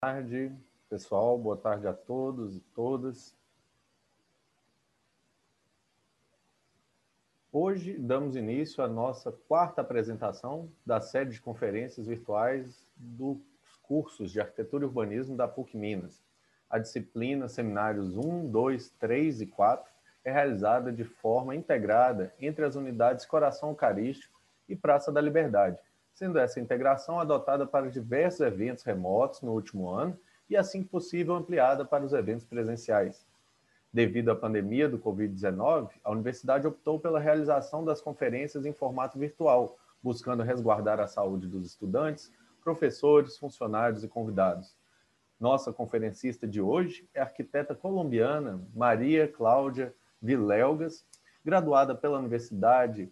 tarde, pessoal. Boa tarde a todos e todas. Hoje damos início à nossa quarta apresentação da série de conferências virtuais dos cursos de Arquitetura e Urbanismo da PUC Minas. A disciplina Seminários 1, 2, 3 e 4 é realizada de forma integrada entre as unidades Coração Eucarístico e Praça da Liberdade, sendo essa integração adotada para diversos eventos remotos no último ano e, assim que possível, ampliada para os eventos presenciais. Devido à pandemia do Covid-19, a universidade optou pela realização das conferências em formato virtual, buscando resguardar a saúde dos estudantes, professores, funcionários e convidados. Nossa conferencista de hoje é a arquiteta colombiana Maria Cláudia Vilelgas, graduada pela Universidade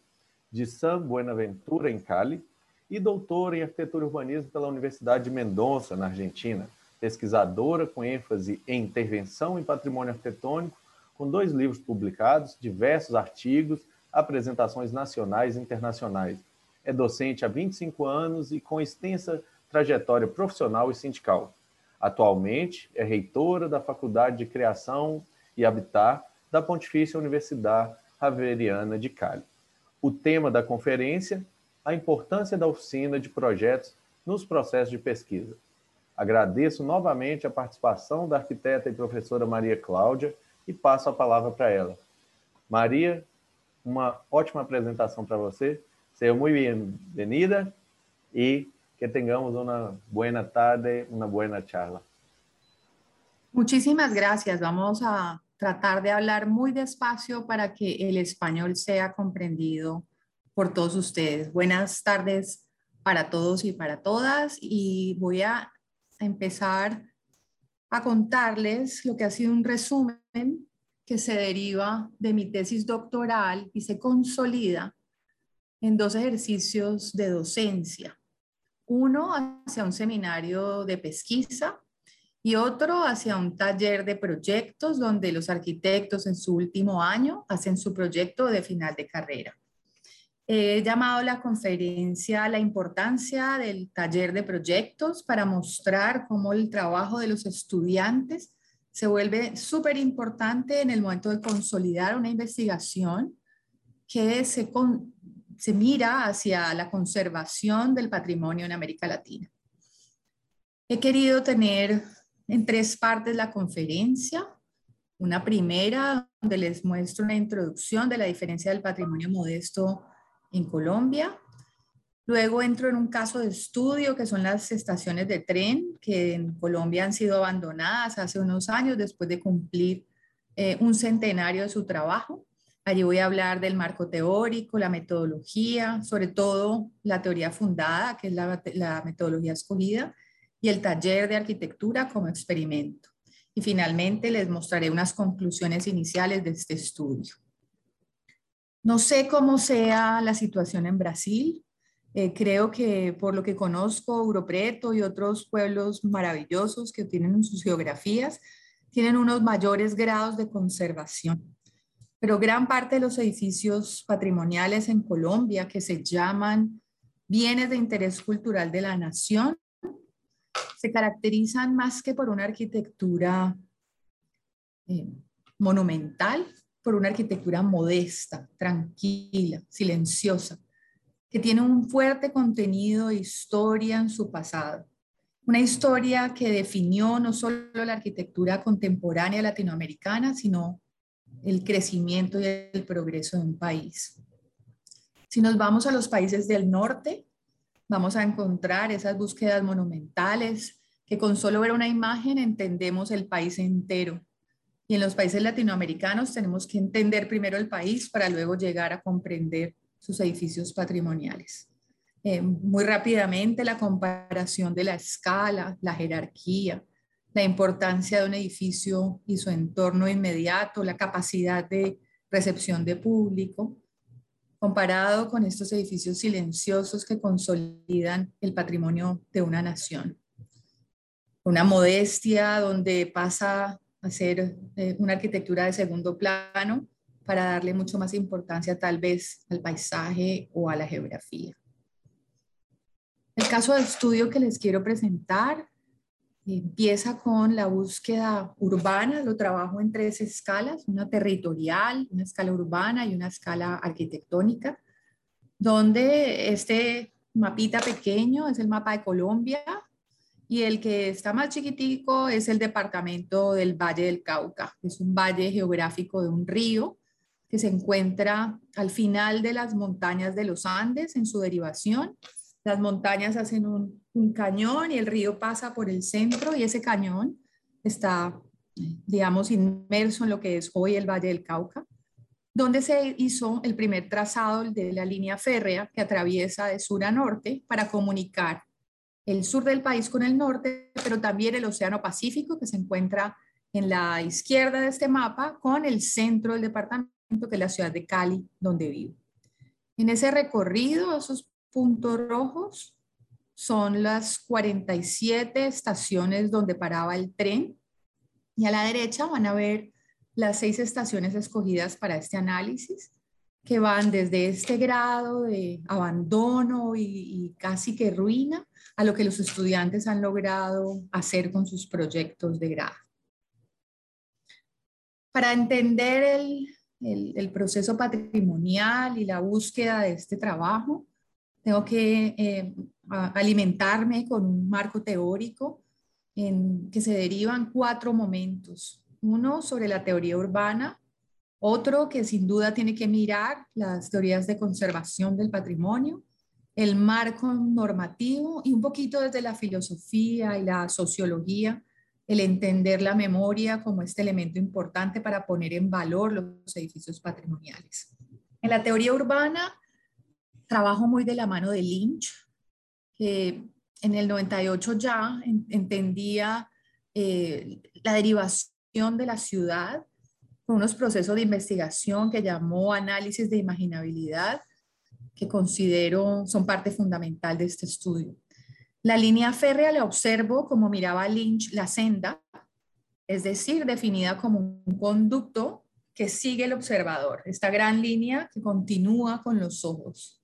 de San Buenaventura, em Cali, e doutora em arquitetura e urbanismo pela Universidade de Mendonça, na Argentina. Pesquisadora com ênfase em intervenção em patrimônio arquitetônico, com dois livros publicados, diversos artigos, apresentações nacionais e internacionais. É docente há 25 anos e com extensa trajetória profissional e sindical. Atualmente é reitora da Faculdade de Criação e Habitat da Pontifícia Universidade Javeriana de Cali. O tema da conferência a importância da oficina de projetos nos processos de pesquisa. Agradeço novamente a participação da arquiteta e professora Maria Cláudia e passo a palavra para ela. Maria, uma ótima apresentação para você. Seja muito bem-vinda e que tengamos uma boa tarde, uma boa charla. Muchísimas gracias. Vamos a tratar de hablar muy despacio para que el español sea comprendido por todos ustedes. Buenas tardes para todos y para todas y voy a empezar a contarles lo que ha sido un resumen que se deriva de mi tesis doctoral y se consolida en dos ejercicios de docencia. Uno hacia un seminario de pesquisa y otro hacia un taller de proyectos donde los arquitectos en su último año hacen su proyecto de final de carrera. He llamado la conferencia la importancia del taller de proyectos para mostrar cómo el trabajo de los estudiantes se vuelve súper importante en el momento de consolidar una investigación que se, se mira hacia la conservación del patrimonio en América Latina. He querido tener en tres partes la conferencia. Una primera, donde les muestro una introducción de la diferencia del patrimonio modesto en Colombia. Luego entro en un caso de estudio que son las estaciones de tren que en Colombia han sido abandonadas hace unos años después de cumplir eh, un centenario de su trabajo. Allí voy a hablar del marco teórico, la metodología, sobre todo la teoría fundada, que es la, la metodología escogida, y el taller de arquitectura como experimento. Y finalmente les mostraré unas conclusiones iniciales de este estudio. No sé cómo sea la situación en Brasil. Eh, creo que por lo que conozco, Europreto y otros pueblos maravillosos que tienen sus geografías, tienen unos mayores grados de conservación. Pero gran parte de los edificios patrimoniales en Colombia que se llaman bienes de interés cultural de la nación se caracterizan más que por una arquitectura eh, monumental, por una arquitectura modesta, tranquila, silenciosa, que tiene un fuerte contenido de historia en su pasado. Una historia que definió no solo la arquitectura contemporánea latinoamericana, sino el crecimiento y el progreso de un país. Si nos vamos a los países del norte, vamos a encontrar esas búsquedas monumentales que con solo ver una imagen entendemos el país entero y en los países latinoamericanos tenemos que entender primero el país para luego llegar a comprender sus edificios patrimoniales. Eh, muy rápidamente la comparación de la escala, la jerarquía, la importancia de un edificio y su entorno inmediato, la capacidad de recepción de público, comparado con estos edificios silenciosos que consolidan el patrimonio de una nación. Una modestia donde pasa hacer eh, una arquitectura de segundo plano para darle mucho más importancia tal vez al paisaje o a la geografía. El caso de estudio que les quiero presentar empieza con la búsqueda urbana, lo trabajo en tres escalas, una territorial, una escala urbana y una escala arquitectónica, donde este mapita pequeño es el mapa de Colombia y el que está más chiquitico es el departamento del Valle del Cauca. Es un valle geográfico de un río que se encuentra al final de las montañas de los Andes en su derivación. Las montañas hacen un, cañón y el río pasa por el centro y ese cañón está, digamos, inmerso en lo que es hoy el Valle del Cauca, donde se hizo el primer trazado de la línea férrea que atraviesa de sur a norte para comunicar el sur del país con el norte, pero también el Océano Pacífico que se encuentra en la izquierda de este mapa con el centro del departamento que es la ciudad de Cali, donde vivo. En ese recorrido, esos puntos rojos son las 47 estaciones donde paraba el tren y a la derecha van a ver las seis estaciones escogidas para este análisis que van desde este grado de abandono y, casi que ruina a lo que los estudiantes han logrado hacer con sus proyectos de grado. Para entender el, proceso patrimonial y la búsqueda de este trabajo. Tengo que eh, alimentarme con un marco teórico en que se derivan cuatro momentos. Uno sobre la teoría urbana, otro que sin duda tiene que mirar las teorías de conservación del patrimonio, el marco normativo y un poquito desde la filosofía y la sociología el entender la memoria como este elemento importante para poner en valor los edificios patrimoniales. En la teoría urbana, trabajo muy de la mano de Lynch, que en el 98 ya entendía eh, la derivación de la ciudad con unos procesos de investigación que llamó análisis de imaginabilidad, que considero son parte fundamental de este estudio. La línea férrea la observo como miraba Lynch la senda, es decir, definida como un conducto que sigue el observador, esta gran línea que continúa con los ojos.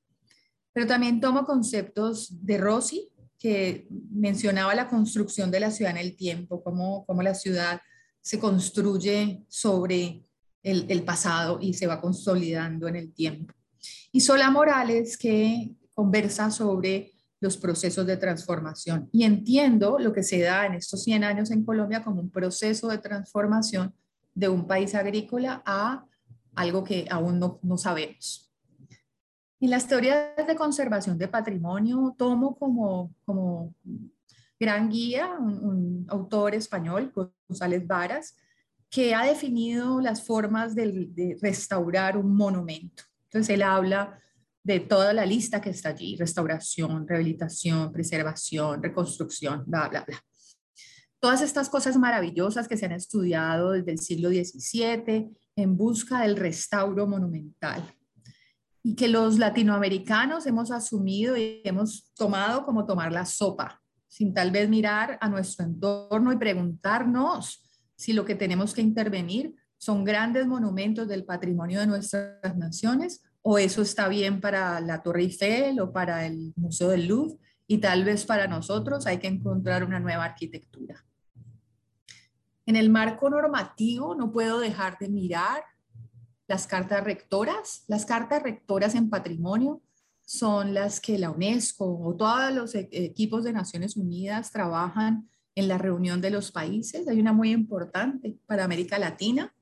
Pero también tomo conceptos de Rossi, que mencionaba la construcción de la ciudad en el tiempo, cómo, cómo la ciudad se construye sobre el, pasado y se va consolidando en el tiempo. Y Sola Morales, que conversa sobre los procesos de transformación. Y entiendo lo que se da en estos 100 años en Colombia como un proceso de transformación de un país agrícola a algo que aún no, no sabemos. En las teorías de conservación de patrimonio tomo como, como gran guía un, autor español, González Varas, que ha definido las formas de, de restaurar un monumento. Entonces él habla de toda la lista que está allí, restauración, rehabilitación, preservación, reconstrucción, bla, bla, bla. Todas estas cosas maravillosas que se han estudiado desde el siglo XVII en busca del restauro monumental y que los latinoamericanos hemos asumido y hemos tomado como tomar la sopa, sin tal vez mirar a nuestro entorno y preguntarnos si lo que tenemos que intervenir son grandes monumentos del patrimonio de nuestras naciones o eso está bien para la Torre Eiffel o para el Museo del Louvre y tal vez para nosotros hay que encontrar una nueva arquitectura. En el marco normativo no puedo dejar de mirar las cartas rectoras. Las cartas rectoras en patrimonio son las que la UNESCO o todos los e-, equipos de Naciones Unidas trabajan en la reunión de los países. Hay una muy importante para América Latina,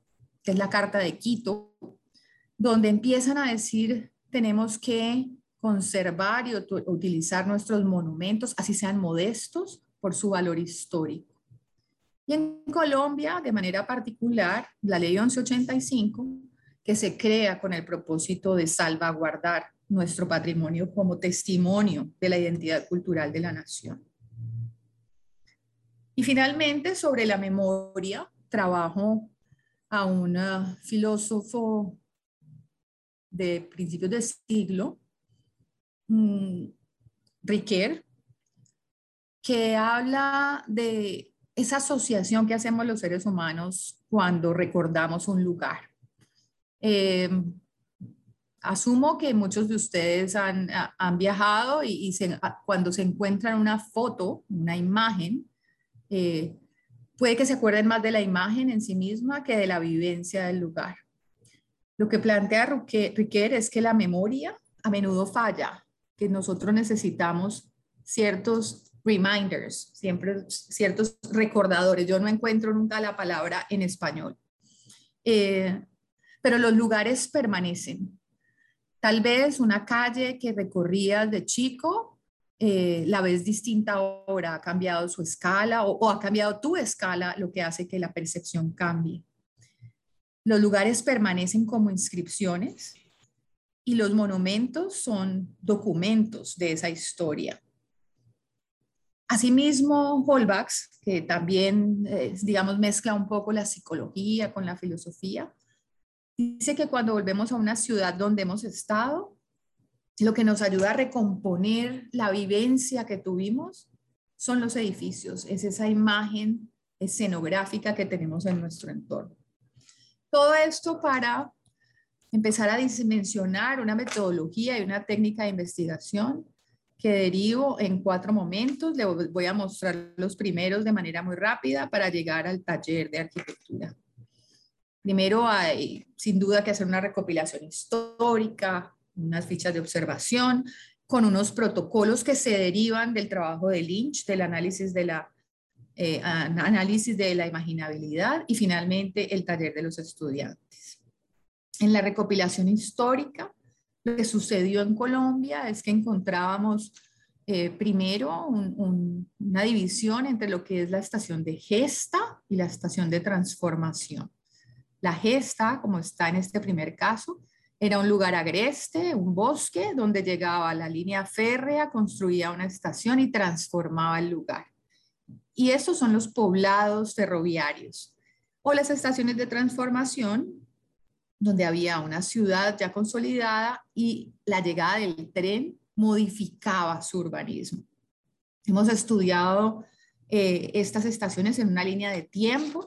que es la Carta de Quito, donde empiezan a decir tenemos que conservar y utilizar nuestros monumentos, así sean modestos, por su valor histórico. Y en Colombia, de manera particular, la ley 1185, que se crea con el propósito de salvaguardar nuestro patrimonio como testimonio de la identidad cultural de la nación. Y finalmente, sobre la memoria, trabajo a un filósofo de principios de siglo, mm, Riquet, que habla de esa asociación que hacemos los seres humanos cuando recordamos un lugar. Eh, asumo que muchos de ustedes han, han viajado y, cuando se encuentran una foto, una imagen, eh, puede que se acuerden más de la imagen en sí misma que de la vivencia del lugar. Lo que plantea Riquet es que la memoria a menudo falla, que nosotros necesitamos ciertos reminders, siempre ciertos recordadores. Yo no encuentro nunca la palabra en español. Eh, pero los lugares permanecen. Tal vez una calle que recorrías de chico, eh, la ves distinta ahora, ha cambiado su escala o, ha cambiado tu escala, lo que hace que la percepción cambie. Los lugares permanecen como inscripciones y los monumentos son documentos de esa historia. Asimismo, Holbachs, que también, eh, digamos, mezcla un poco la psicología con la filosofía, dice que cuando volvemos a una ciudad donde hemos estado, lo que nos ayuda a recomponer la vivencia que tuvimos son los edificios, es esa imagen escenográfica que tenemos en nuestro entorno. Todo esto para empezar a dimensionar una metodología y una técnica de investigación que derivo en cuatro momentos. Le voy a mostrar los primeros de manera muy rápida para llegar al taller de arquitectura. Primero hay sin duda que hacer una recopilación histórica, unas fichas de observación, con unos protocolos que se derivan del trabajo de Lynch, del análisis de la, eh, imaginabilidad y finalmente el taller de los estudiantes. En la recopilación histórica, lo que sucedió en Colombia es que encontrábamos eh, primero una división entre lo que es la estación de gesta y la estación de transformación. La gesta, como está en este primer caso, era un lugar agreste, un bosque, donde llegaba la línea férrea, construía una estación y transformaba el lugar. Y estos son los poblados ferroviarios o las estaciones de transformación, donde había una ciudad ya consolidada y la llegada del tren modificaba su urbanismo. Hemos estudiado eh, estas estaciones en una línea de tiempo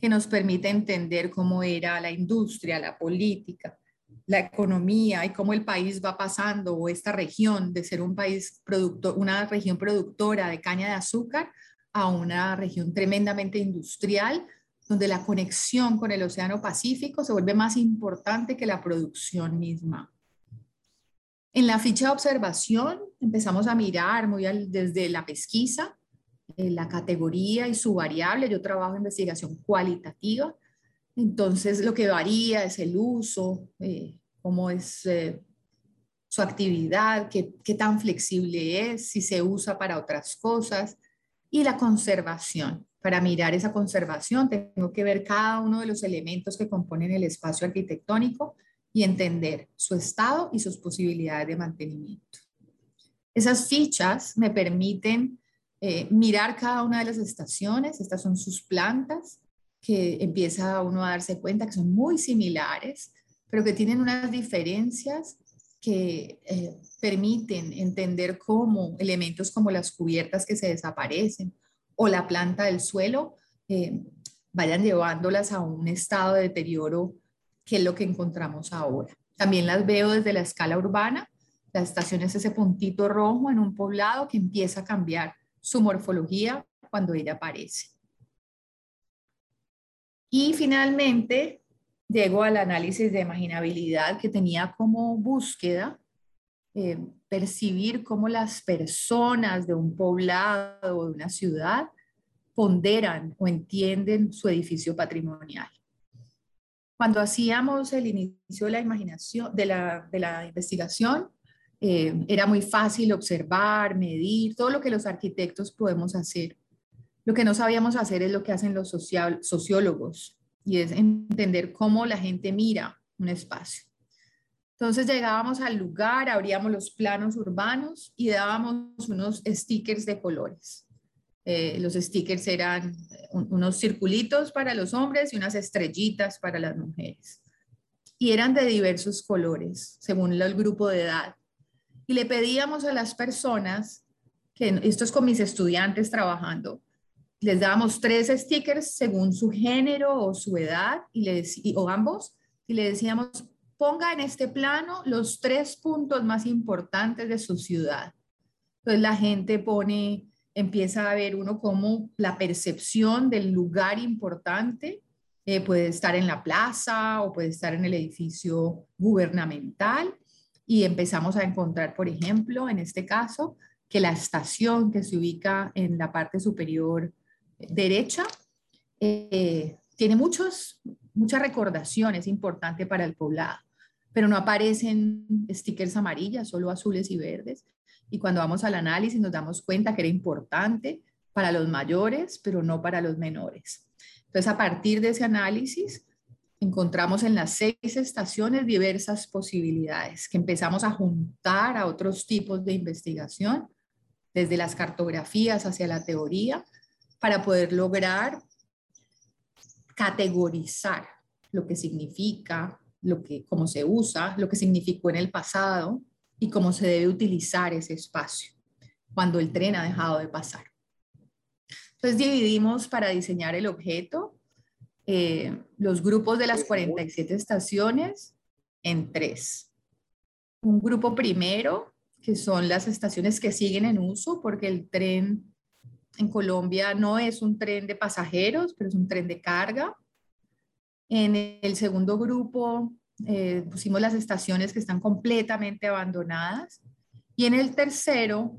que nos permite entender cómo era la industria, la política, la economía y cómo el país va pasando o esta región de ser un país productor, una región productora de caña de azúcar a una región tremendamente industrial donde la conexión con el Océano Pacífico se vuelve más importante que la producción misma. En la ficha de observación empezamos a mirar muy desde la pesquisa la categoría y su variable. Yo trabajo investigación cualitativa, entonces lo que varía es el uso, eh, cómo es eh, su actividad, qué, qué tan flexible es, si se usa para otras cosas y la conservación. Para mirar esa conservación tengo que ver cada uno de los elementos que componen el espacio arquitectónico y entender su estado y sus posibilidades de mantenimiento. Esas fichas me permiten eh, mirar cada una de las estaciones, estas son sus plantas, que empieza uno a darse cuenta que son muy similares, pero que tienen unas diferencias que eh, permiten entender cómo elementos como las cubiertas que se desaparecen o la planta del suelo eh, vayan llevándolas a un estado de deterioro que es lo que encontramos ahora. También las veo desde la escala urbana. La estación es ese puntito rojo en un poblado que empieza a cambiar su morfología cuando ella aparece. Y finalmente, llego al análisis de imaginabilidad que tenía como búsqueda eh, percibir cómo las personas de un poblado o de una ciudad ponderan o entienden su edificio patrimonial. Cuando hacíamos el inicio de la imaginación, de la, de la investigación, eh, era muy fácil observar, medir, todo lo que los arquitectos podemos hacer. Lo que no sabíamos hacer es lo que hacen los sociólogos y es entender cómo la gente mira un espacio. Entonces llegábamos al lugar, abríamos los planos urbanos y dábamos unos stickers de colores. Eh, los stickers eran unos circulitos para los hombres y unas estrellitas para las mujeres. Y eran de diversos colores, según el grupo de edad y le pedíamos a las personas, que esto es con mis estudiantes trabajando, les dábamos tres stickers según su género o su edad, y les, o ambos, y le decíamos, ponga en este plano los tres puntos más importantes de su ciudad. Entonces la gente pone, empieza a ver uno como la percepción del lugar importante, eh, puede estar en la plaza o puede estar en el edificio gubernamental y empezamos a encontrar, por ejemplo, en este caso, que la estación que se ubica en la parte superior derecha eh, tiene muchos, mucha recordación, es importante para el poblado, pero no aparecen stickers amarillas, solo azules y verdes. Y cuando vamos al análisis nos damos cuenta que era importante para los mayores, pero no para los menores. Entonces, a partir de ese análisis, encontramos en las seis estaciones diversas posibilidades que empezamos a juntar a otros tipos de investigación, desde las cartografías hacia la teoría, para poder lograr categorizar lo que significa, lo que, cómo se usa, lo que significó en el pasado y cómo se debe utilizar ese espacio cuando el tren ha dejado de pasar. Entonces dividimos para diseñar el objeto eh, los grupos de las 47 estaciones en tres. Un grupo primero, que son las estaciones que siguen en uso, porque el tren en Colombia no es un tren de pasajeros, pero es un tren de carga. En el segundo grupo eh, pusimos las estaciones que están completamente abandonadas. Y en el tercero,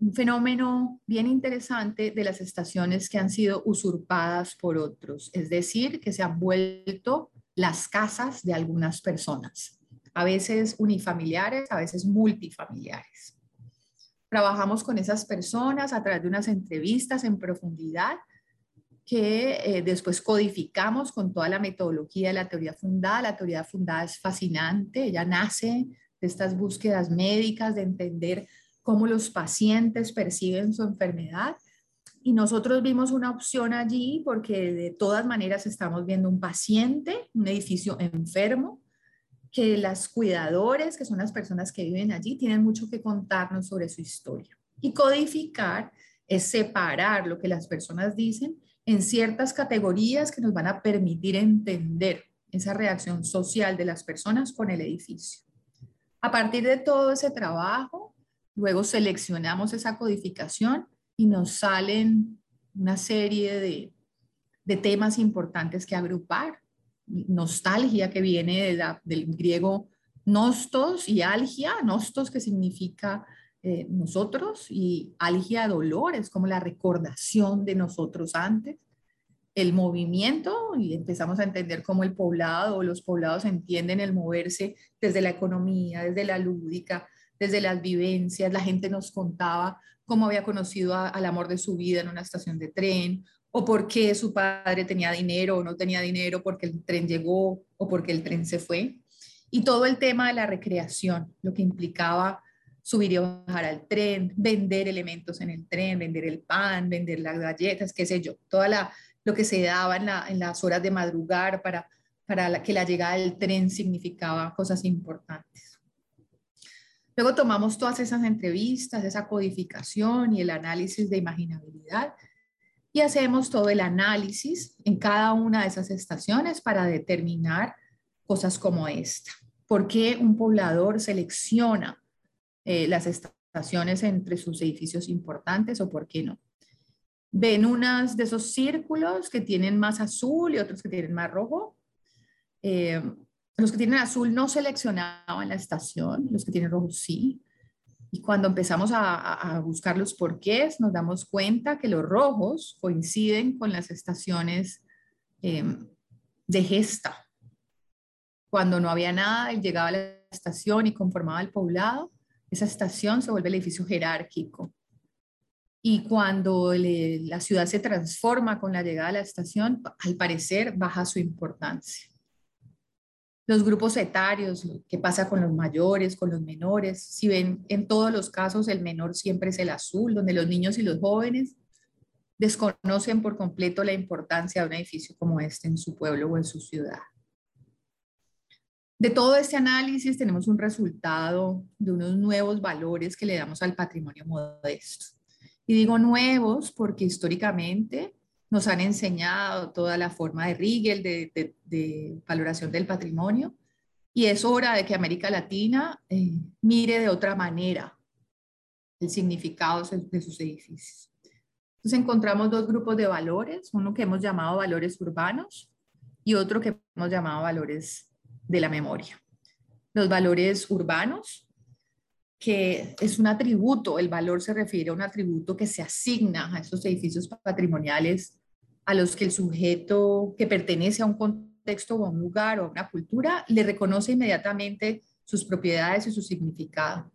un fenómeno bien interesante de las estaciones que han sido usurpadas por otros, es decir, que se han vuelto las casas de algunas personas, a veces unifamiliares, a veces multifamiliares. Trabajamos con esas personas a través de unas entrevistas en profundidad que eh, después codificamos con toda la metodología de la teoría fundada. La teoría fundada es fascinante, ella nace de estas búsquedas médicas, de entender cómo los pacientes perciben su enfermedad. Y nosotros vimos una opción allí porque de todas maneras estamos viendo un paciente, un edificio enfermo, que las cuidadores, que son las personas que viven allí, tienen mucho que contarnos sobre su historia. Y codificar es separar lo que las personas dicen en ciertas categorías que nos van a permitir entender esa reacción social de las personas con el edificio. A partir de todo ese trabajo, luego seleccionamos esa codificación y nos salen una serie de, de temas importantes que agrupar. Nostalgia que viene del griego nostos y algia, nostos que significa eh, nosotros y algia dolor, es como la recordación de nosotros antes, el movimiento y empezamos a entender cómo el poblado o los poblados entienden el moverse desde la economía, desde la lúdica, desde las vivencias, la gente nos contaba cómo había conocido al amor de su vida en una estación de tren o porque su padre tenía dinero o no tenía dinero, porque el tren llegó o porque el tren se fue. Y todo el tema de la recreación, lo que implicaba subir y bajar al tren, vender elementos en el tren, vender el pan, vender las galletas, qué sé yo, toda la, lo que se daba en, en las horas de madrugar para, para que la llegada del tren significaba cosas importantes. Luego tomamos todas esas entrevistas, esa codificación y el análisis de imaginabilidad y hacemos todo el análisis en cada una de esas estaciones para determinar cosas como esta. ¿Por qué un poblador selecciona eh, las estaciones entre sus edificios importantes o por qué no? Ven unas de esos círculos que tienen más azul y otros que tienen más rojo. Eh, los que tienen azul no seleccionaban la estación, los que tienen rojo sí. Y cuando empezamos a, buscar los porqués, nos damos cuenta que los rojos coinciden con las estaciones em, de gesta. Cuando no había nada, él llegaba a la estación y conformaba el poblado, esa estación se vuelve el edificio jerárquico. Y cuando la ciudad se transforma con la llegada a la estación, al parecer baja su importancia los grupos etarios, qué pasa con los mayores, con los menores. Si ven, en todos los casos el menor siempre es el azul, donde los niños y los jóvenes desconocen por completo la importancia de un edificio como este en su pueblo o en su ciudad. De todo este análisis tenemos un resultado de unos nuevos valores que le damos al patrimonio modesto. Y digo nuevos porque históricamente nos han enseñado toda la forma de Riegel de, valoración del patrimonio y es hora de que América Latina eh, mire de otra manera el significado de sus edificios. Entonces encontramos dos grupos de valores, uno que hemos llamado valores urbanos y otro que hemos llamado valores de la memoria. Los valores urbanos, que es un atributo, el valor se refiere a un atributo que se asigna a esos edificios patrimoniales a los que el sujeto que pertenece a un contexto o a un lugar o a una cultura le reconoce inmediatamente sus propiedades y su significado.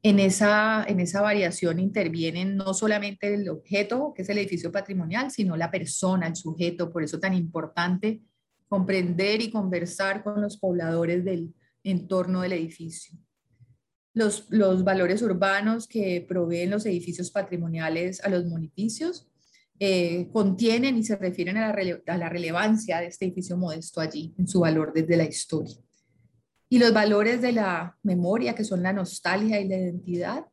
En esa, en esa variación intervienen no solamente el objeto, que es el edificio patrimonial, sino la persona, el sujeto. Por eso tan importante comprender y conversar con los pobladores del entorno del edificio. Los, los valores urbanos que proveen los edificios patrimoniales a los municipios eh, contienen y se refieren a la, relevancia de este edificio modesto allí, en su valor desde la historia. Y los valores de la memoria, que son la nostalgia y la identidad,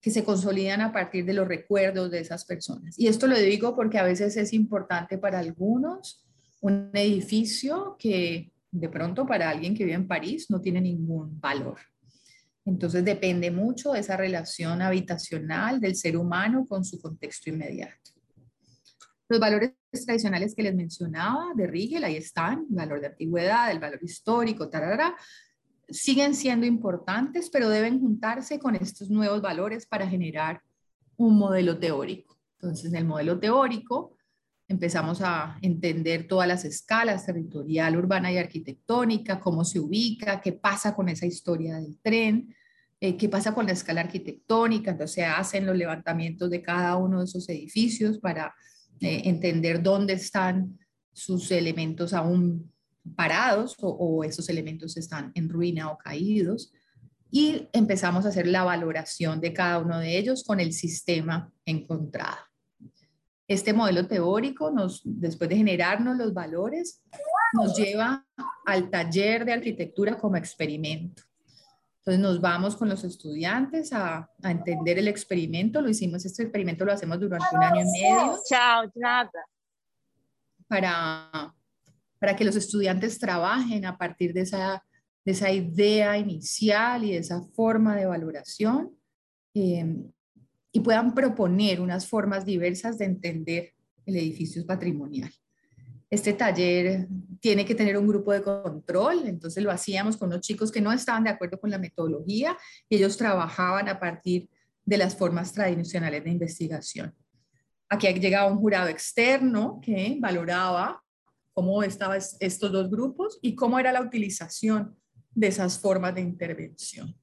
que se consolidan a partir de los recuerdos de esas personas. Y esto lo digo porque a veces es importante para algunos un edificio que de pronto para alguien que vive en París no tiene ningún valor. Entonces depende mucho de esa relación habitacional del ser humano con su contexto inmediato. Los valores tradicionales que les mencionaba de Riegel, ahí están, el valor de antigüedad, el valor histórico, tarara, siguen siendo importantes, pero deben juntarse con estos nuevos valores para generar un modelo teórico. Entonces, en el modelo teórico empezamos a entender todas las escalas territorial, urbana y arquitectónica, cómo se ubica, qué pasa con esa historia del tren, eh, qué pasa con la escala arquitectónica. Entonces, se hacen los levantamientos de cada uno de esos edificios para eh, entender dónde están sus elementos aún parados o, esos elementos están en ruina o caídos. Y empezamos a hacer la valoración de cada uno de ellos con el sistema encontrado. Este modelo teórico, nos, después de generarnos los valores, nos lleva al taller de arquitectura como experimento. Entonces nos vamos con los estudiantes a, a, entender el experimento. Lo hicimos, este experimento lo hacemos durante un año y medio. Chao, nada. Para, para que los estudiantes trabajen a partir de esa, de esa idea inicial y de esa forma de valoración eh, y puedan proponer unas formas diversas de entender el edificio patrimonial. Este taller tiene que tener un grupo de control, entonces lo hacíamos con los chicos que no estaban de acuerdo con la metodología y ellos trabajaban a partir de las formas tradicionales de investigación. Aquí llegado un jurado externo que valoraba cómo estaban estos dos grupos y cómo era la utilización de esas formas de intervención.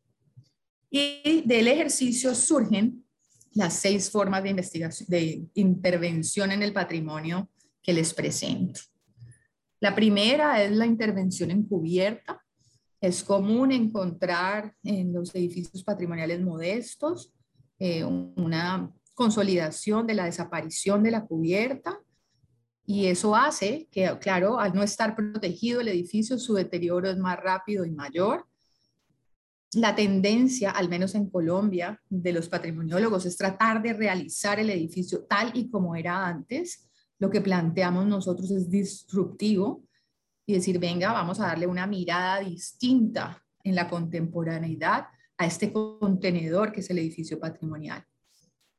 Y del ejercicio surgen las seis formas de intervención en el patrimonio que les presento. La primera es la intervención encubierta. Es común encontrar en los edificios patrimoniales modestos eh, una consolidación de la desaparición de la cubierta y eso hace que, claro, al no estar protegido el edificio, su deterioro es más rápido y mayor. La tendencia, al menos en Colombia, de los patrimoniólogos es tratar de realizar el edificio tal y como era antes, lo que planteamos nosotros es disruptivo y decir, venga, vamos a darle una mirada distinta en la contemporaneidad a este contenedor que es el edificio patrimonial.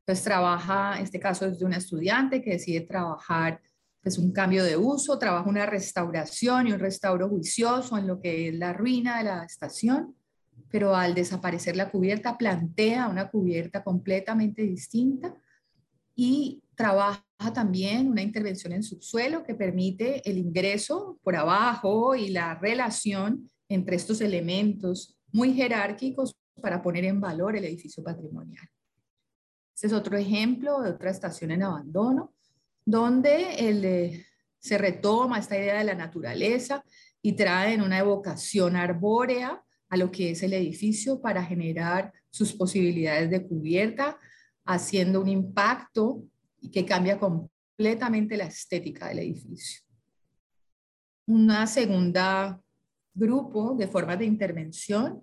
Entonces trabaja, este caso es de un estudiante que decide trabajar pues un cambio de uso, trabaja una restauración y un restauro juicioso en lo que es la ruina de la estación, pero al desaparecer la cubierta plantea una cubierta completamente distinta y trabaja también una intervención en subsuelo que permite el ingreso por abajo y la relación entre estos elementos muy jerárquicos para poner en valor el edificio patrimonial. Este es otro ejemplo de otra estación en abandono, donde eh, se retoma esta idea de la naturaleza y traen una evocación arbórea a lo que es el edificio para generar sus posibilidades de cubierta, haciendo un impacto y que cambia completamente la estética del edificio. Una segunda grupo de formas de intervención,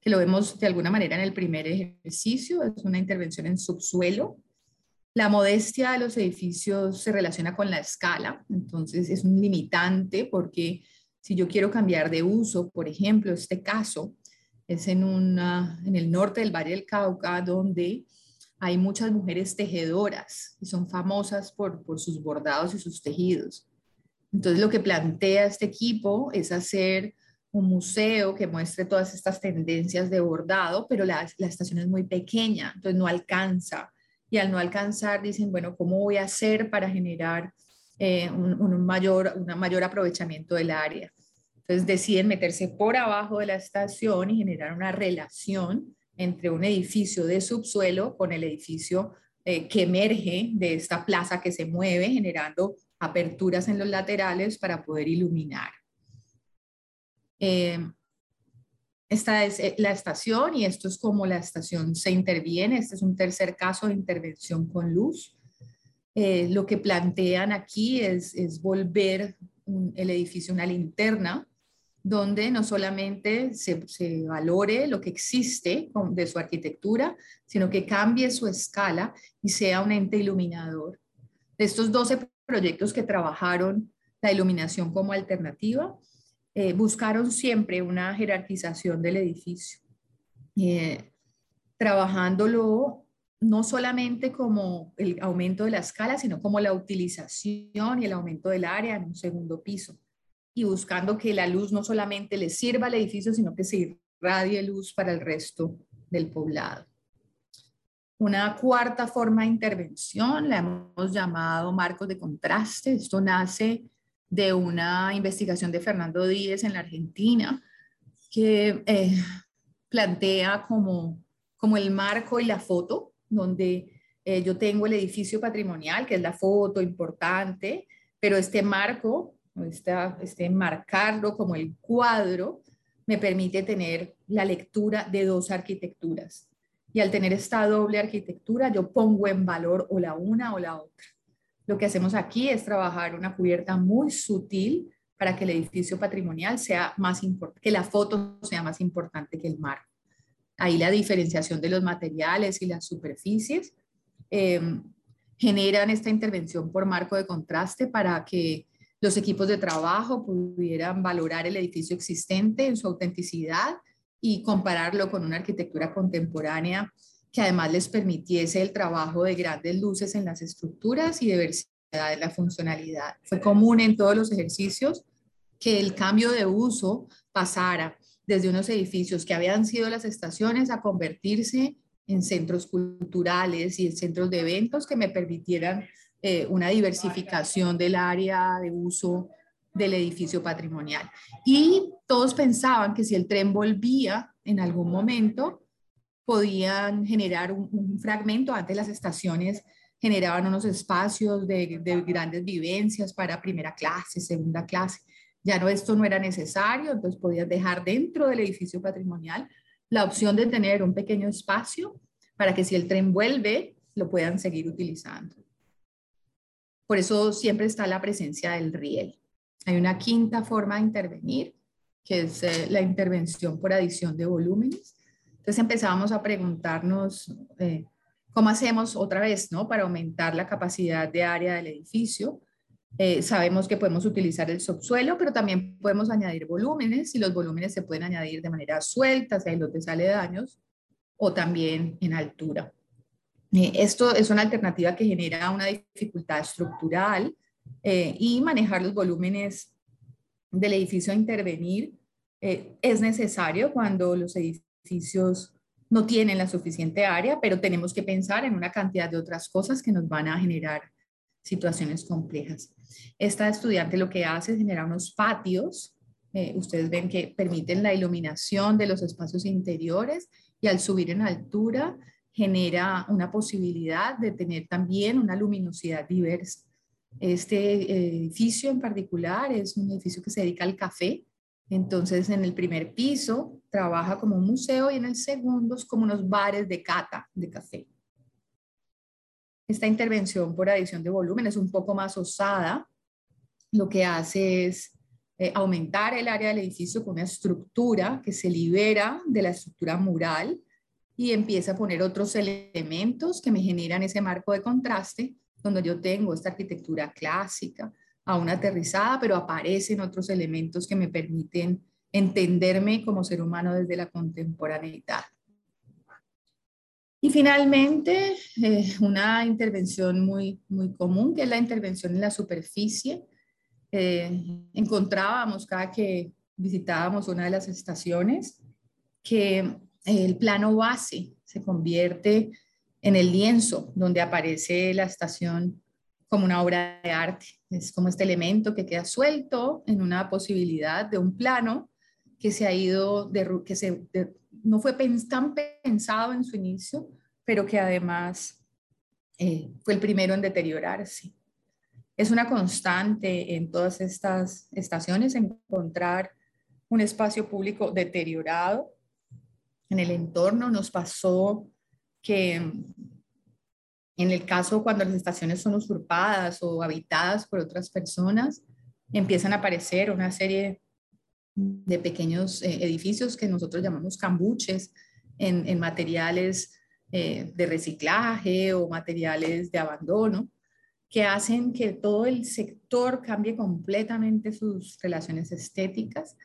que lo vemos de alguna manera en el primer ejercicio, es una intervención en subsuelo. La modestia de los edificios se relaciona con la escala, entonces es un limitante porque si yo quiero cambiar de uso, por ejemplo, este caso es en, una, en el norte del Valle del Cauca, donde hay muchas mujeres tejedoras y son famosas por, por sus bordados y sus tejidos. Entonces lo que plantea este equipo es hacer un museo que muestre todas estas tendencias de bordado, pero la, la, estación es muy pequeña, entonces no alcanza. Y al no alcanzar, dicen, bueno, ¿cómo voy a hacer para generar eh, un, un, mayor, un mayor aprovechamiento del área? Entonces deciden meterse por abajo de la estación y generar una relación entre un edificio de subsuelo con el edificio eh, que emerge de esta plaza que se mueve, generando aperturas en los laterales para poder iluminar. Eh, esta es eh, la estación y esto es como la estación se interviene. Este es un tercer caso de intervención con luz. Lo que plantean aquí es, es volver el edificio una linterna donde no solamente se, valore lo que existe de su arquitectura, sino que cambie su escala y sea un ente iluminador. De estos 12 proyectos que trabajaron la iluminación como alternativa, eh, buscaron siempre una jerarquización del edificio, eh, trabajándolo no solamente como el aumento de la escala, sino como la utilización y el aumento del área en un segundo piso, y buscando que la luz no solamente le sirva al edificio, sino que se irradie luz para el resto del poblado. Una cuarta forma de intervención la hemos llamado marcos de contraste. Esto nace de una investigación de Fernando Díez en la Argentina que eh, plantea como, como el marco y la foto, donde eh, yo tengo el edificio patrimonial, que es la foto importante, pero este marco, este, este marcarlo como el cuadro, me permite tener la lectura de dos arquitecturas. Y al tener esta doble arquitectura, yo pongo en valor o la una o la otra. Lo que hacemos aquí es trabajar una cubierta muy sutil para que el edificio patrimonial sea más importante, que la foto sea más importante que el mar. Ahí la diferenciación de los materiales y las superficies em, generan esta intervención por marco de contraste para que los equipos de trabajo pudieran valorar el edificio existente en su autenticidad y compararlo con una arquitectura contemporánea que además les permitiese el trabajo de grandes luces en las estructuras y diversidad en la funcionalidad. Fue común en todos los ejercicios que el cambio de uso pasara desde unos edificios que habían sido las estaciones a convertirse en centros culturales y en centros de eventos que me permitieran eh, una diversificación del área de uso del edificio patrimonial. Y todos pensaban que si el tren volvía en algún momento, podían generar un, fragmento. Antes las estaciones generaban unos espacios de, de, grandes vivencias para primera clase, segunda clase. Ya no, esto no era necesario, entonces podías dejar dentro del edificio patrimonial la opción de tener un pequeño espacio para que si el tren vuelve, lo puedan seguir utilizando. Por eso siempre está la presencia del riel. Hay una quinta forma de intervenir, que es eh, la intervención por adición de volúmenes. Entonces empezábamos a preguntarnos eh, cómo hacemos otra vez, ¿no? Para aumentar la capacidad de área del edificio. Eh, sabemos que podemos utilizar el subsuelo, pero también podemos añadir volúmenes y los volúmenes se pueden añadir de manera suelta, sea en los aledaños o también en altura. Esto es una alternativa que genera una dificultad estructural eh, y manejar los volúmenes del edificio a intervenir eh, es necesario cuando los edificios no tienen la suficiente área, pero tenemos que pensar en una cantidad de otras cosas que nos van a generar situaciones complejas. Esta estudiante lo que hace es generar unos patios. Eh, ustedes ven que permiten la iluminación de los espacios interiores y al subir en altura genera una posibilidad de tener también una luminosidad diversa. Este edificio en particular es un edificio que se dedica al café. Entonces, en el primer piso trabaja como un museo y en el segundo es como unos bares de cata de café. Esta intervención por adición de volumen es un poco más osada. Lo que hace es eh, aumentar el área del edificio con una estructura que se libera de la estructura mural y empieza a poner otros elementos que me generan ese marco de contraste, donde yo tengo esta arquitectura clásica, aún aterrizada, pero aparecen otros elementos que me permiten entenderme como ser humano desde la contemporaneidad. Y finalmente, eh, una intervención muy, muy común, que es la intervención en la superficie. Eh, encontrábamos cada que visitábamos una de las estaciones que el plano base se convierte en el lienzo donde aparece la estación como una obra de arte. Es como este elemento que queda suelto en una posibilidad de un plano que se ha ido, de, que se, no fue tan pensado en su inicio, pero que además eh, fue el primero en deteriorarse. Es una constante en todas estas estaciones encontrar un espacio público deteriorado en el entorno. Nos pasó que en el caso cuando las estaciones son usurpadas o habitadas por otras personas, empiezan a aparecer una serie de pequeños eh, edificios que nosotros llamamos cambuches en, materiales eh, de reciclaje o materiales de abandono que hacen que todo el sector cambie completamente sus relaciones estéticas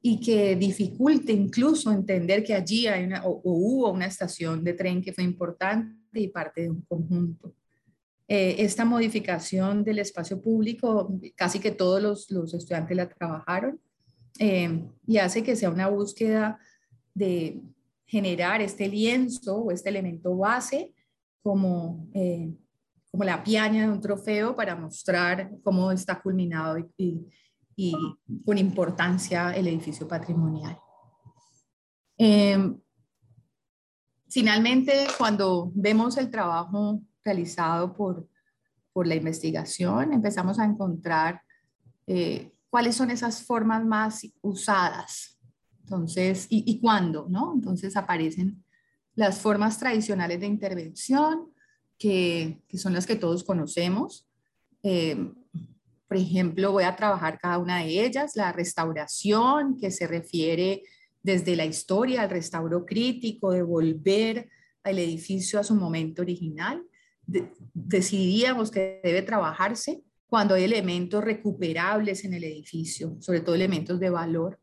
y que dificulte incluso entender que allí hay una, o, hubo una estación de tren que fue importante y parte de un conjunto. Eh, esta modificación del espacio público, casi que todos los, los estudiantes la trabajaron eh, y hace que sea una búsqueda de generar este lienzo o este elemento base como, eh, como la piaña de un trofeo para mostrar cómo está culminado y con importancia el edificio patrimonial. Em, finalmente, cuando vemos el trabajo realizado por, por la investigación, empezamos a encontrar eh, cuáles son esas formas más usadas. Entonces, ¿y, y cuándo? ¿no? Entonces aparecen las formas tradicionales de intervención, que, que son las que todos conocemos. Eh, por ejemplo, voy a trabajar cada una de ellas, la restauración, que se refiere desde la historia al restauro crítico, de volver al edificio a su momento original. decidíamos que debe trabajarse cuando hay elementos recuperables en el edificio, sobre todo elementos de valor.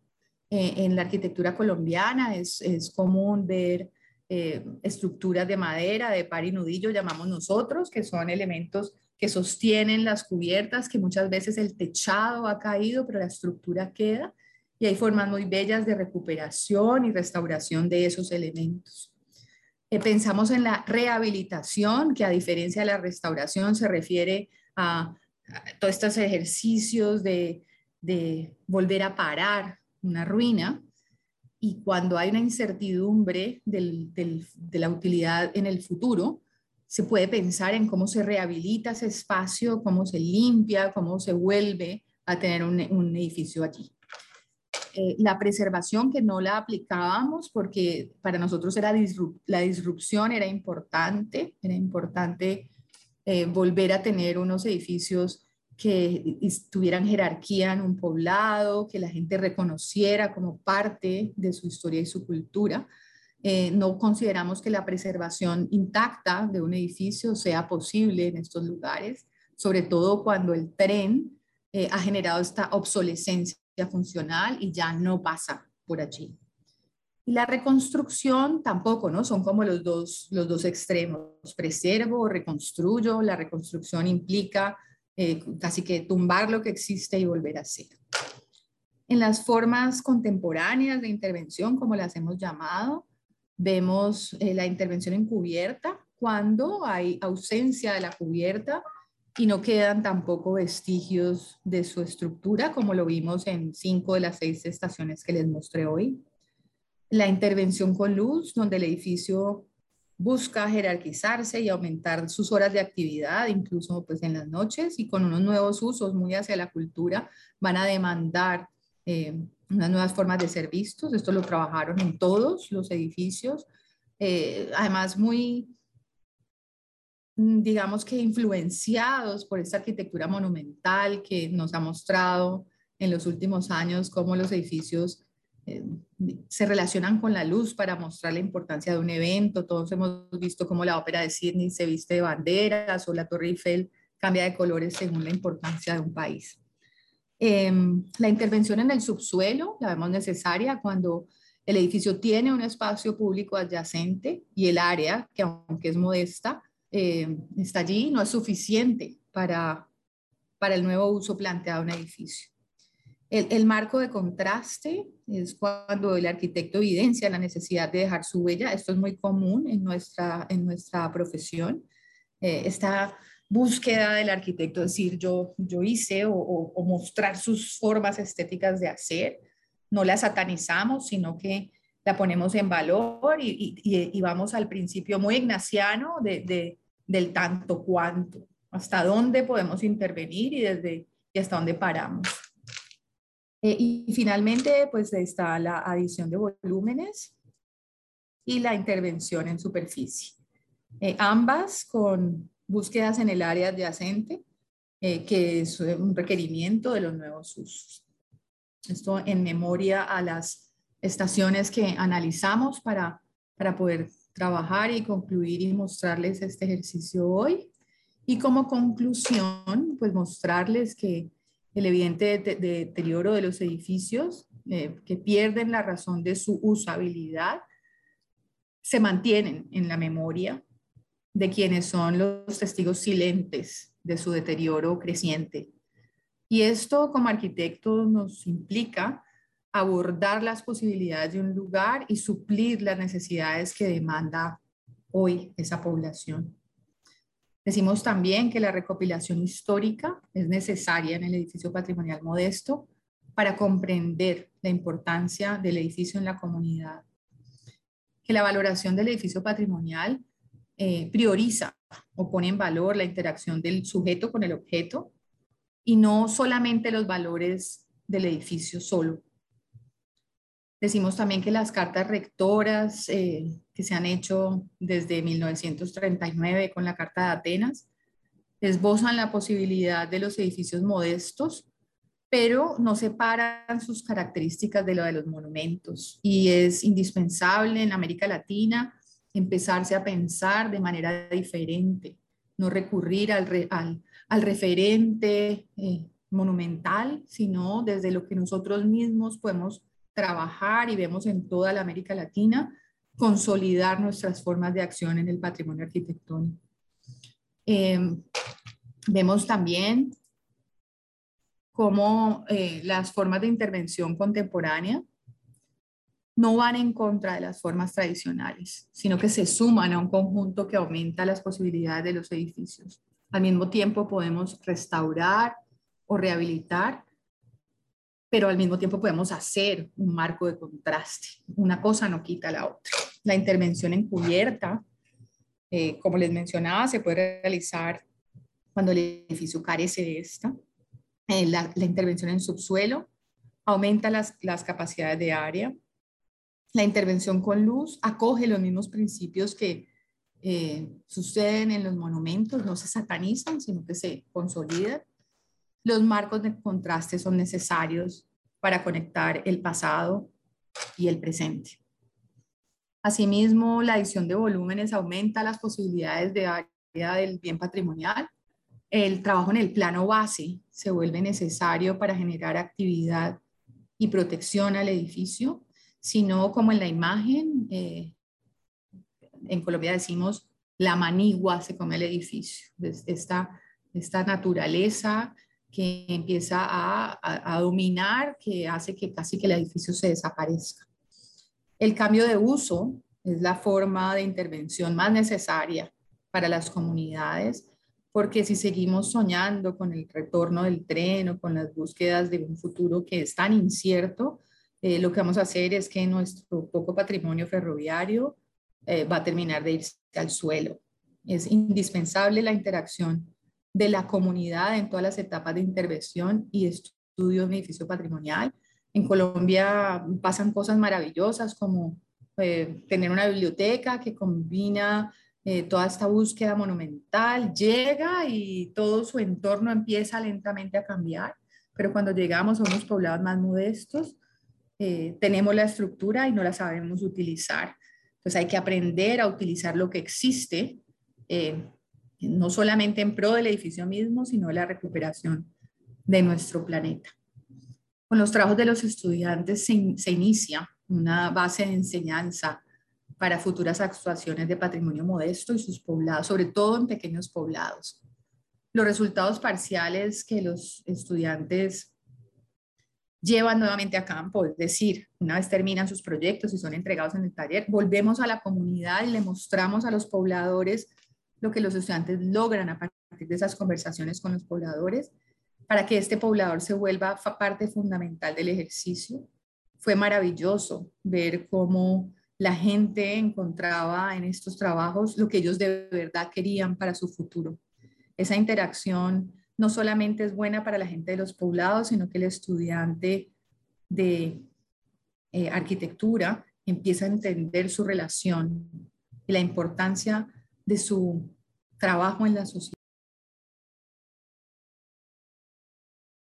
Eh, en la arquitectura colombiana es, es común ver eh, estructuras de madera, de par y nudillo, llamamos nosotros, que son elementos que sostienen las cubiertas, que muchas veces el techado ha caído, pero la estructura queda. Y hay formas muy bellas de recuperación y restauración de esos elementos. Eh, pensamos en la rehabilitación, que a diferencia de la restauración se refiere a, todos estos ejercicios de, volver a parar una ruina. Y cuando hay una incertidumbre de la utilidad en el futuro, se puede pensar en cómo se rehabilita ese espacio, cómo se limpia, cómo se vuelve a tener un, edificio allí. Eh, la preservación que no la aplicábamos porque para nosotros era la disrupción era importante, era importante eh, volver a tener unos edificios que tuvieran jerarquía en un poblado, que la gente reconociera como parte de su historia y su cultura. Eh, no consideramos que la preservación intacta de un edificio sea posible en estos lugares, sobre todo cuando el tren eh, ha generado esta obsolescencia funcional y ya no pasa por allí. Y la reconstrucción tampoco, ¿no? Son como los dos, los dos extremos. Preservo, reconstruyo. La reconstrucción implica eh, casi que tumbar lo que existe y volver a ser. En las formas contemporáneas de intervención, como las hemos llamado, Vemos eh, la intervención encubierta cuando hay ausencia de la cubierta y no quedan tampoco vestigios de su estructura, como lo vimos en cinco de las seis estaciones que les mostré hoy. La intervención con luz, donde el edificio busca jerarquizarse y aumentar sus horas de actividad, incluso pues en las noches, y con unos nuevos usos muy hacia la cultura, van a demandar eh, unas nuevas formas de ser vistos. Esto lo trabajaron en todos los edificios. Eh, además, muy, mm, digamos que influenciados por esta arquitectura monumental que nos ha mostrado en los últimos años cómo los edificios eh, se relacionan con la luz para mostrar la importancia de un evento. Todos hemos visto cómo la ópera de Sydney se viste de banderas o la Torre Eiffel cambia de colores según la importancia de un país. Em, la intervención en el subsuelo la vemos necesaria cuando el edificio tiene un espacio público adyacente y el área, que aunque es modesta, em, está allí, no es suficiente para, para el nuevo uso planteado en el edificio. El, marco de contraste es cuando el arquitecto evidencia la necesidad de dejar su huella. Esto es muy común en nuestra, en nuestra profesión. Eh, búsqueda del arquitecto, decir, yo, yo hice o, mostrar sus formas estéticas de hacer. No la satanizamos, sino que la ponemos en valor y, y, vamos al principio muy ignaciano de, del tanto cuanto, hasta dónde podemos intervenir y, desde, y hasta dónde paramos. Eh, y finalmente, pues está la adición de volúmenes y la intervención en superficie. Eh, ambas con búsquedas en el área adyacente, eh, que es un requerimiento de los nuevos usos. Esto en memoria a las estaciones que analizamos para, para poder trabajar y concluir y mostrarles este ejercicio hoy. Y como conclusión, pues mostrarles que el evidente deterioro de los edificios eh, que pierden la razón de su usabilidad se mantienen en la memoria de quienes son los testigos silentes de su deterioro creciente. Y esto como arquitectos nos implica abordar las posibilidades de un lugar y suplir las necesidades que demanda hoy esa población. Decimos también que la recopilación histórica es necesaria en el edificio patrimonial modesto para comprender la importancia del edificio en la comunidad. Que la valoración del edificio patrimonial eh, prioriza o pone en valor la interacción del sujeto con el objeto y no solamente los valores del edificio solo. Decimos también que las cartas rectoras eh, que se han hecho desde 1939 con la Carta de Atenas esbozan la posibilidad de los edificios modestos, pero no separan sus características de lo de los monumentos. Y es indispensable en América Latina empezarse a pensar de manera diferente, no recurrir al, al, referente eh, monumental, sino desde lo que nosotros mismos podemos trabajar y vemos en toda la América Latina, consolidar nuestras formas de acción en el patrimonio arquitectónico. Em, vemos también cómo eh, las formas de intervención contemporánea no van en contra de las formas tradicionales, sino que se suman a un conjunto que aumenta las posibilidades de los edificios. Al mismo tiempo podemos restaurar o rehabilitar pero al mismo tiempo podemos hacer un marco de contraste. Una cosa no quita la otra. La intervención encubierta, eh, como les mencionaba, se puede realizar cuando el edificio carece de esta. Eh, la, intervención en subsuelo aumenta las, las capacidades de área. La intervención con luz acoge los mismos principios que eh, suceden en los monumentos, no se satanizan, sino que se consolidan los marcos de contraste son necesarios para conectar el pasado y el presente. Asimismo, la adición de volúmenes aumenta las posibilidades de área del bien patrimonial. El trabajo en el plano base se vuelve necesario para generar actividad y protección al edificio, sino como en la imagen, eh, en Colombia decimos, la manigua se come el edificio. Esta, esta naturaleza que empieza a, dominar, que hace que casi que el edificio se desaparezca. El cambio de uso es la forma de intervención más necesaria para las comunidades, porque si seguimos soñando con el retorno del tren o con las búsquedas de un futuro que es tan incierto, eh, lo que vamos a hacer es que nuestro poco patrimonio ferroviario eh, va a terminar de irse al suelo. Es indispensable la interacción de la comunidad en todas las etapas de intervención y estudio en edificio patrimonial. En Colombia pasan cosas maravillosas como eh, tener una biblioteca que combina eh, toda esta búsqueda monumental, llega y todo su entorno empieza lentamente a cambiar, pero cuando llegamos a unos poblados más modestos, eh, tenemos la estructura y no la sabemos utilizar. Entonces hay que aprender a utilizar lo que existe, eh, no solamente en pro del edificio mismo, sino de la recuperación de nuestro planeta. Con los trabajos de los estudiantes se, se inicia una base de enseñanza para futuras actuaciones de patrimonio modesto y sus poblados, sobre todo en pequeños poblados. Los resultados parciales que los estudiantes llevan nuevamente a campo, es decir, una vez terminan sus proyectos y son entregados en el taller, volvemos a la comunidad y le mostramos a los pobladores lo que los estudiantes logran a partir de esas conversaciones con los pobladores para que este poblador se vuelva parte fundamental del ejercicio. Fue maravilloso ver cómo la gente encontraba en estos trabajos lo que ellos de verdad querían para su futuro. Esa interacción no solamente es buena para la gente de los poblados, sino que el estudiante de eh, arquitectura empieza a entender su relación y la importancia de su trabajo en la sociedad.